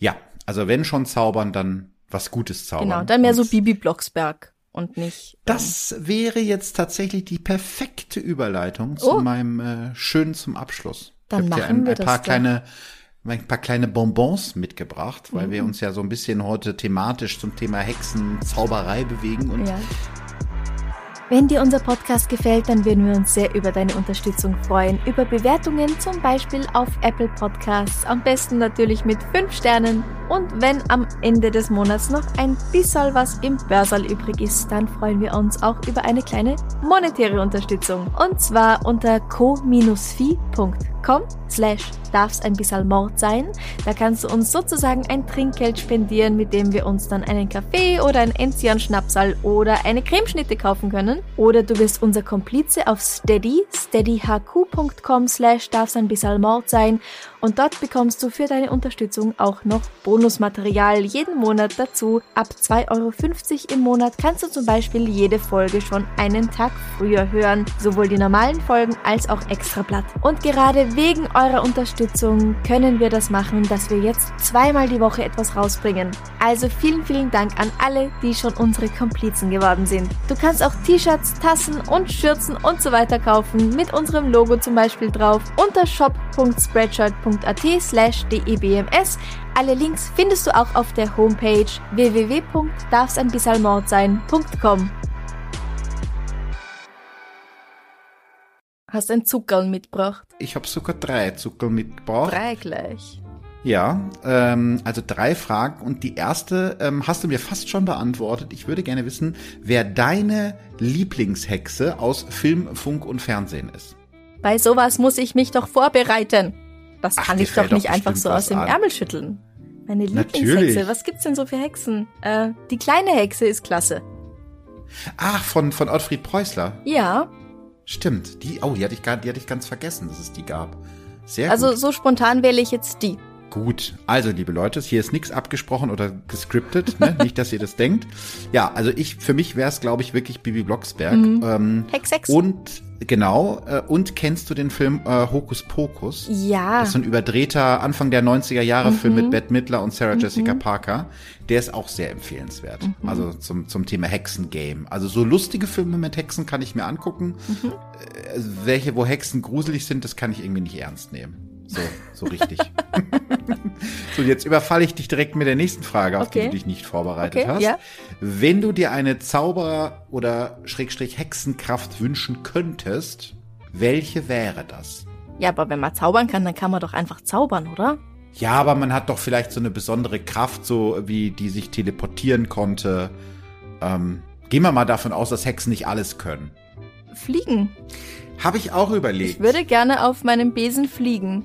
Ja, also wenn schon zaubern, dann was Gutes zaubern. Genau, dann mehr so Bibi Blocksberg und nicht. Ähm, das wäre jetzt tatsächlich die perfekte Überleitung zu oh. meinem äh, schönen zum Abschluss. Dann machen ein, wir ein paar kleine ein paar kleine Bonbons mitgebracht, weil mhm. wir uns ja so ein bisschen heute thematisch zum Thema Hexen, Zauberei bewegen und ja. Wenn dir unser Podcast gefällt, dann würden wir uns sehr über deine Unterstützung freuen. Über Bewertungen zum Beispiel auf Apple Podcasts. Am besten natürlich mit 5 Sternen. Und wenn am Ende des Monats noch ein bisschen was im Börsal übrig ist, dann freuen wir uns auch über eine kleine monetäre Unterstützung. Und zwar unter co-fi.com slash darf's ein bisschen Mord sein. Da kannst du uns sozusagen ein Trinkgeld spendieren, mit dem wir uns dann einen Kaffee oder ein Enzian-Schnapsal oder eine Cremeschnitte kaufen können. Oder du wirst unser Komplize auf Steady, steadyhq.com slash darf's ein bisschen Mord sein. Und dort bekommst du für deine Unterstützung auch noch Bonus Bonusmaterial jeden Monat dazu. Ab 2,50 Euro im Monat kannst du zum Beispiel jede Folge schon einen Tag früher hören. Sowohl die normalen Folgen als auch Extrablatt. Und gerade wegen eurer Unterstützung können wir das machen, dass wir jetzt zweimal die Woche etwas rausbringen. Also vielen, vielen Dank an alle, die schon unsere Komplizen geworden sind. Du kannst auch T-Shirts, Tassen und Schürzen und so weiter kaufen, mit unserem Logo zum Beispiel drauf, unter shop.spreadshirt.at slash debms. Alle Links findest du auch auf der Homepage www.darfseinbissalmordsein.com. Hast ein Zuckerl mitgebracht? Ich habe sogar drei Zuckerl mitgebracht. Drei gleich. Ja, ähm, also drei Fragen und die erste ähm, hast du mir fast schon beantwortet. Ich würde gerne wissen, wer deine Lieblingshexe aus Film, Funk und Fernsehen ist. Bei sowas muss ich mich doch vorbereiten. Das Ach, kann ich doch nicht doch einfach so aus dem an. Ärmel schütteln. Meine. Lieblingshexe, was gibt's denn so für Hexen? Äh, die kleine Hexe ist klasse. Ach, von, von Ottfried Preußler. Ja, Stimmt. Die, oh, die hatte ich, gar, die hatte ich ganz vergessen, dass es die gab. Sehr also gut. so spontan wähle ich jetzt die. Gut, also liebe Leute, hier ist nichts abgesprochen oder gescriptet, ne? (laughs) nicht, dass ihr das denkt. Ja, also ich, für mich wäre es, glaube ich, wirklich Bibi Blocksberg. Ähm, Hex, Hex. und genau, äh, und kennst du den Film äh, Hokus Pokus? Ja. Das ist so ein überdrehter Anfang der 90er Jahre Film mit Bette Midler und Sarah Jessica Parker. Der ist auch sehr empfehlenswert. Also zum, zum Thema Hexengame. Also so lustige Filme mit Hexen kann ich mir angucken. Äh, welche, wo Hexen gruselig sind, das kann ich irgendwie nicht ernst nehmen. So, so richtig. (laughs) so, jetzt überfalle ich dich direkt mit der nächsten Frage, auf die Okay. du dich nicht vorbereitet Okay, hast. ja. Wenn du dir eine Zauberer- oder Schrägstrich Hexenkraft wünschen könntest, welche wäre das? Ja, aber wenn man zaubern kann, dann kann man doch einfach zaubern, oder? Ja, aber man hat doch vielleicht so eine besondere Kraft, so wie die sich teleportieren konnte. Ähm, gehen wir mal davon aus, dass Hexen nicht alles können. Fliegen. Habe ich auch überlegt. Ich würde gerne auf meinem Besen fliegen.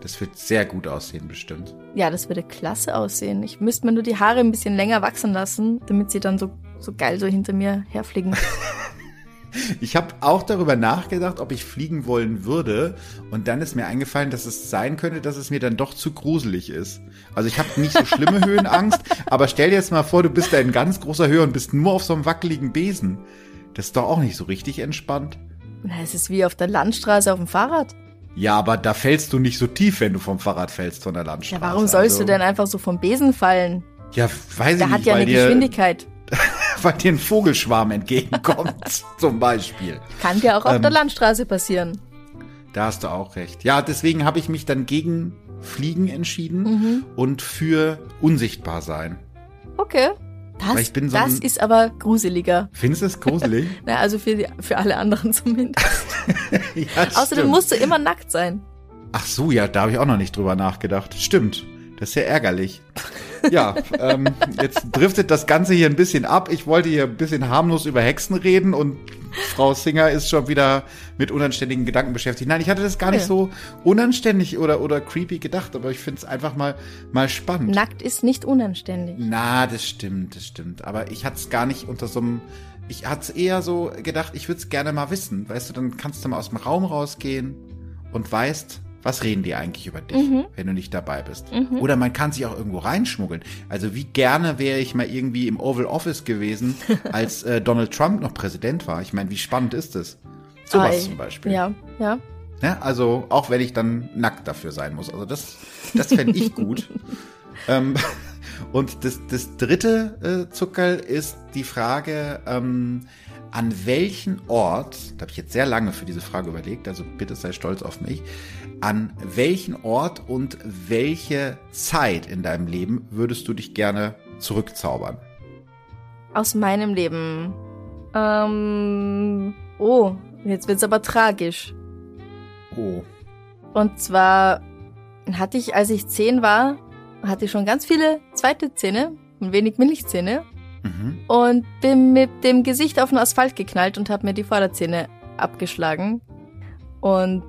Das wird sehr gut aussehen, bestimmt. Ja, das würde klasse aussehen. Ich müsste mir nur die Haare ein bisschen länger wachsen lassen, damit sie dann so, so geil so hinter mir herfliegen. (laughs) (laughs) Ich habe auch darüber nachgedacht, ob ich fliegen wollen würde. Und dann ist mir eingefallen, dass es sein könnte, dass es mir dann doch zu gruselig ist. Also ich habe nicht so schlimme (laughs) Höhenangst, aber stell dir jetzt mal vor, du bist da in ganz großer Höhe und bist nur auf so einem wackeligen Besen. Das ist doch auch nicht so richtig entspannt. Na, es ist wie auf der Landstraße auf dem Fahrrad. Ja, aber da fällst du nicht so tief, wenn du vom Fahrrad fällst von der Ja, Landstraße. warum sollst also, du denn einfach so vom Besen fallen? Ja, weiß Der ich hat nicht, ja weil, eine dir, Geschwindigkeit. (laughs) weil dir ein Vogelschwarm entgegenkommt, (laughs) zum Beispiel. Kann dir auch auf Ähm, der Landstraße passieren. Da hast du auch recht. Ja, deswegen habe ich mich dann gegen Fliegen entschieden Mhm. und für unsichtbar sein. Okay. Das, so das ein- ist aber gruseliger. Findest du es gruselig? (laughs) Na, also für, die, für alle anderen (laughs) zumindest. (laughs) ja, Außerdem stimmt. musst du immer nackt sein. Ach so, ja, da habe ich auch noch nicht drüber nachgedacht. Stimmt. Das ist ja ärgerlich. Ja, ähm, jetzt driftet das Ganze hier ein bisschen ab. Ich wollte hier ein bisschen harmlos über Hexen reden und Frau Singer ist schon wieder mit unanständigen Gedanken beschäftigt. Nein, ich hatte das gar nicht Ja. so unanständig oder, oder creepy gedacht, aber ich finde es einfach mal, mal spannend. Nackt ist nicht unanständig. Na, das stimmt, das stimmt. Aber ich hatte es gar nicht unter so einem. Ich hatte es eher so gedacht, ich würde es gerne mal wissen. Weißt du, dann kannst du mal aus dem Raum rausgehen und weißt, was reden die eigentlich über dich, wenn du nicht dabei bist. Oder man kann sich auch irgendwo reinschmuggeln. Also wie gerne wäre ich mal irgendwie im Oval Office gewesen, (laughs) als äh, Donald Trump noch Präsident war. Ich meine, wie spannend ist das? Sowas Ei. zum Beispiel. Ja, ja. Ne? Also auch wenn ich dann nackt dafür sein muss. Also das, das fände ich gut. (laughs) ähm, (laughs) und das, das dritte äh, Zuckerl ist die Frage, ähm, an welchen Ort, da habe ich jetzt sehr lange für diese Frage überlegt, also bitte sei stolz auf mich, an welchen Ort und welche Zeit in deinem Leben würdest du dich gerne zurückzaubern? Aus meinem Leben. Ähm, oh, jetzt wird's aber tragisch. Oh, Und zwar hatte ich, als ich zehn war, hatte ich schon ganz viele zweite Zähne und wenig Milchzähne mhm. und bin mit dem Gesicht auf den Asphalt geknallt und habe mir die Vorderzähne abgeschlagen und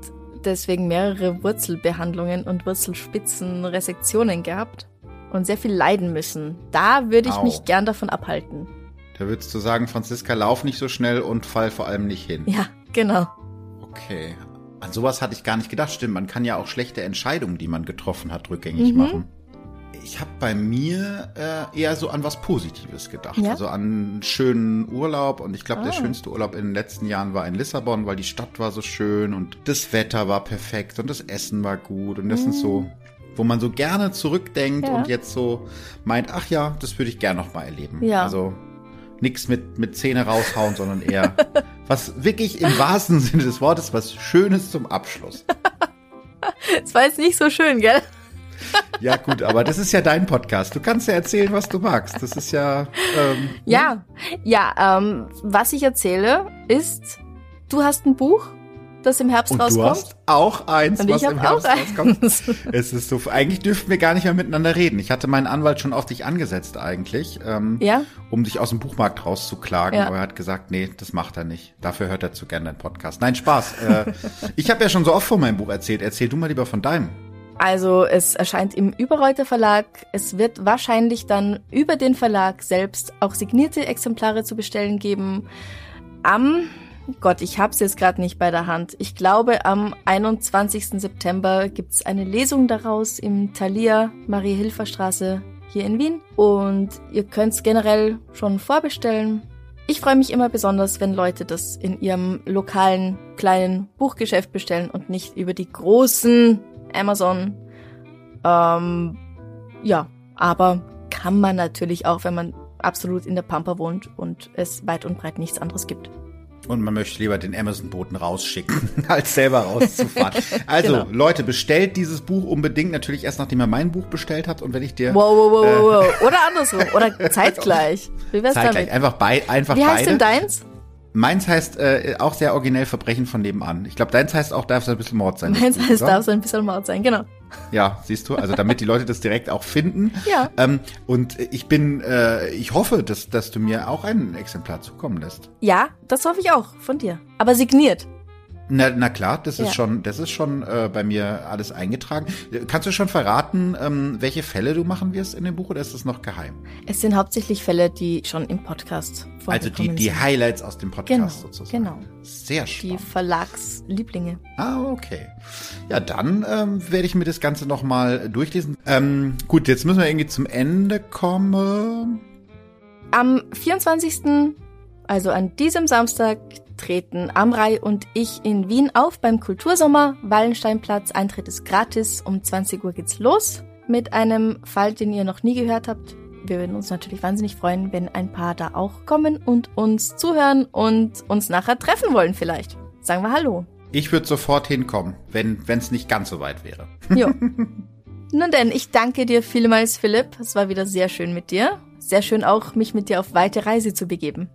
deswegen mehrere Wurzelbehandlungen und Wurzelspitzenresektionen gehabt und sehr viel leiden müssen. Da würde ich Au. mich gern davon abhalten. da würdest du sagen, Franziska, lauf nicht so schnell und fall vor allem nicht hin. Ja, genau. Okay. An sowas hatte ich gar nicht gedacht. Stimmt, man kann ja auch schlechte Entscheidungen, die man getroffen hat, rückgängig machen. Ich habe bei mir äh, eher so an was Positives gedacht. Ja? Also an einen schönen Urlaub. Und ich glaube, der Ah. schönste Urlaub in den letzten Jahren war in Lissabon, weil die Stadt war so schön und das Wetter war perfekt und das Essen war gut. Und das sind so, wo man so gerne zurückdenkt Mhm. Ja. und jetzt so meint, ach ja, das würde ich gerne noch mal erleben. Ja. Also nichts mit, mit Zähne raushauen, sondern eher (laughs) was wirklich im wahrsten Sinne des Wortes, was Schönes zum Abschluss. (laughs) Es war jetzt nicht so schön, gell? (laughs) Ja, gut, aber das ist ja dein Podcast. Du kannst ja erzählen, was du magst. Das ist ja. Ähm, Ja, ja, ähm, was ich erzähle ist, du hast ein Buch, das im Herbst Und du rauskommt. hast auch eins, Und was ich im habe auch Herbst rauskommt. eins. (laughs) Es ist so, eigentlich dürften wir gar nicht mehr miteinander reden. Ich hatte meinen Anwalt schon auf dich angesetzt eigentlich, ähm, Ja? um dich aus dem Buchmarkt rauszuklagen, Ja. aber er hat gesagt, nee, das macht er nicht. Dafür hört er zu gerne deinen Podcast. Nein, Spaß. äh, (laughs) ich habe ja schon so oft von meinem Buch erzählt. Erzähl du mal lieber von deinem. Also es erscheint im Überreuter Verlag. Es wird wahrscheinlich dann über den Verlag selbst auch signierte Exemplare zu bestellen geben. Am Gott, ich hab's jetzt gerade nicht bei der Hand. Ich glaube, am 21. September gibt's eine Lesung daraus im Thalia Marie-Hilfer-Straße hier in Wien. Und ihr könnt's generell schon vorbestellen. Ich freue mich immer besonders, wenn Leute das in ihrem lokalen kleinen Buchgeschäft bestellen und nicht über die großen Amazon. Ähm, ja, aber kann man natürlich auch, wenn man absolut in der Pampa wohnt und es weit und breit nichts anderes gibt. Und man möchte lieber den Amazon-Boten rausschicken, (laughs) als selber rauszufahren. (laughs) Also, Genau. Leute, bestellt dieses Buch unbedingt. Natürlich erst, nachdem ihr mein Buch bestellt habt. Und wenn ich dir Wow, wow, wow, wow, wow. Oder andersrum. Oder zeitgleich. (laughs) Wie wär's zeitgleich, damit? einfach, bei, einfach Wie heißt beide. denn deins? Meins heißt äh, auch sehr originell Verbrechen von nebenan. Ich glaube, deins heißt auch, darf es ein bisschen Mord sein. Meins heißt, darf so ein bisschen Mord sein, genau. Ja, siehst du, also damit die Leute das direkt auch finden. Ja. Ähm, und ich bin, äh, ich hoffe, dass, dass du mir auch ein Exemplar zukommen lässt. Ja, das hoffe ich auch von dir. Aber signiert. Na, na klar, das ist Ja. schon, das ist schon äh, bei mir alles eingetragen. Kannst du schon verraten, ähm, welche Fälle du machen wirst in dem Buch oder ist das noch geheim? Es sind hauptsächlich Fälle, die schon im Podcast vorgekommen Also die, die sind. Highlights aus dem Podcast Genau, sozusagen. genau. Sehr Die spannend. Verlagslieblinge. Ah, okay. Ja, dann ähm, werde ich mir das Ganze nochmal durchlesen. Ähm, gut, jetzt müssen wir irgendwie zum Ende kommen. Am 24., also an diesem Samstag, treten Amrei und ich in Wien auf beim Kultursommer. Wallensteinplatz, Eintritt ist gratis. Um 20 Uhr geht's los mit einem Fall, den ihr noch nie gehört habt. Wir würden uns natürlich wahnsinnig freuen, wenn ein paar da auch kommen und uns zuhören und uns nachher treffen wollen vielleicht. Sagen wir Hallo. Ich würde sofort hinkommen, wenn es nicht ganz so weit wäre. Jo. (laughs) Nun denn, ich danke dir vielmals, Philipp. Es war wieder sehr schön mit dir. Sehr schön auch, mich mit dir auf weite Reise zu begeben.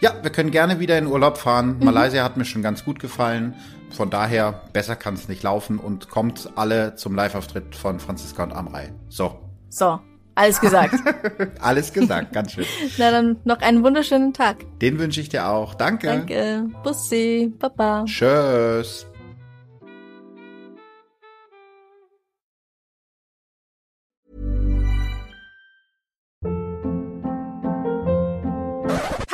Ja, wir können gerne wieder in Urlaub fahren. Mhm. Malaysia hat mir schon ganz gut gefallen. Von daher, besser kann es nicht laufen und kommt alle zum Live-Auftritt von Franziska und Amrei. So, So, alles gesagt. (laughs) alles gesagt, ganz schön. (laughs) Na dann noch einen wunderschönen Tag. Den wünsche ich dir auch. Danke. Danke. Bussi. Baba. Tschüss.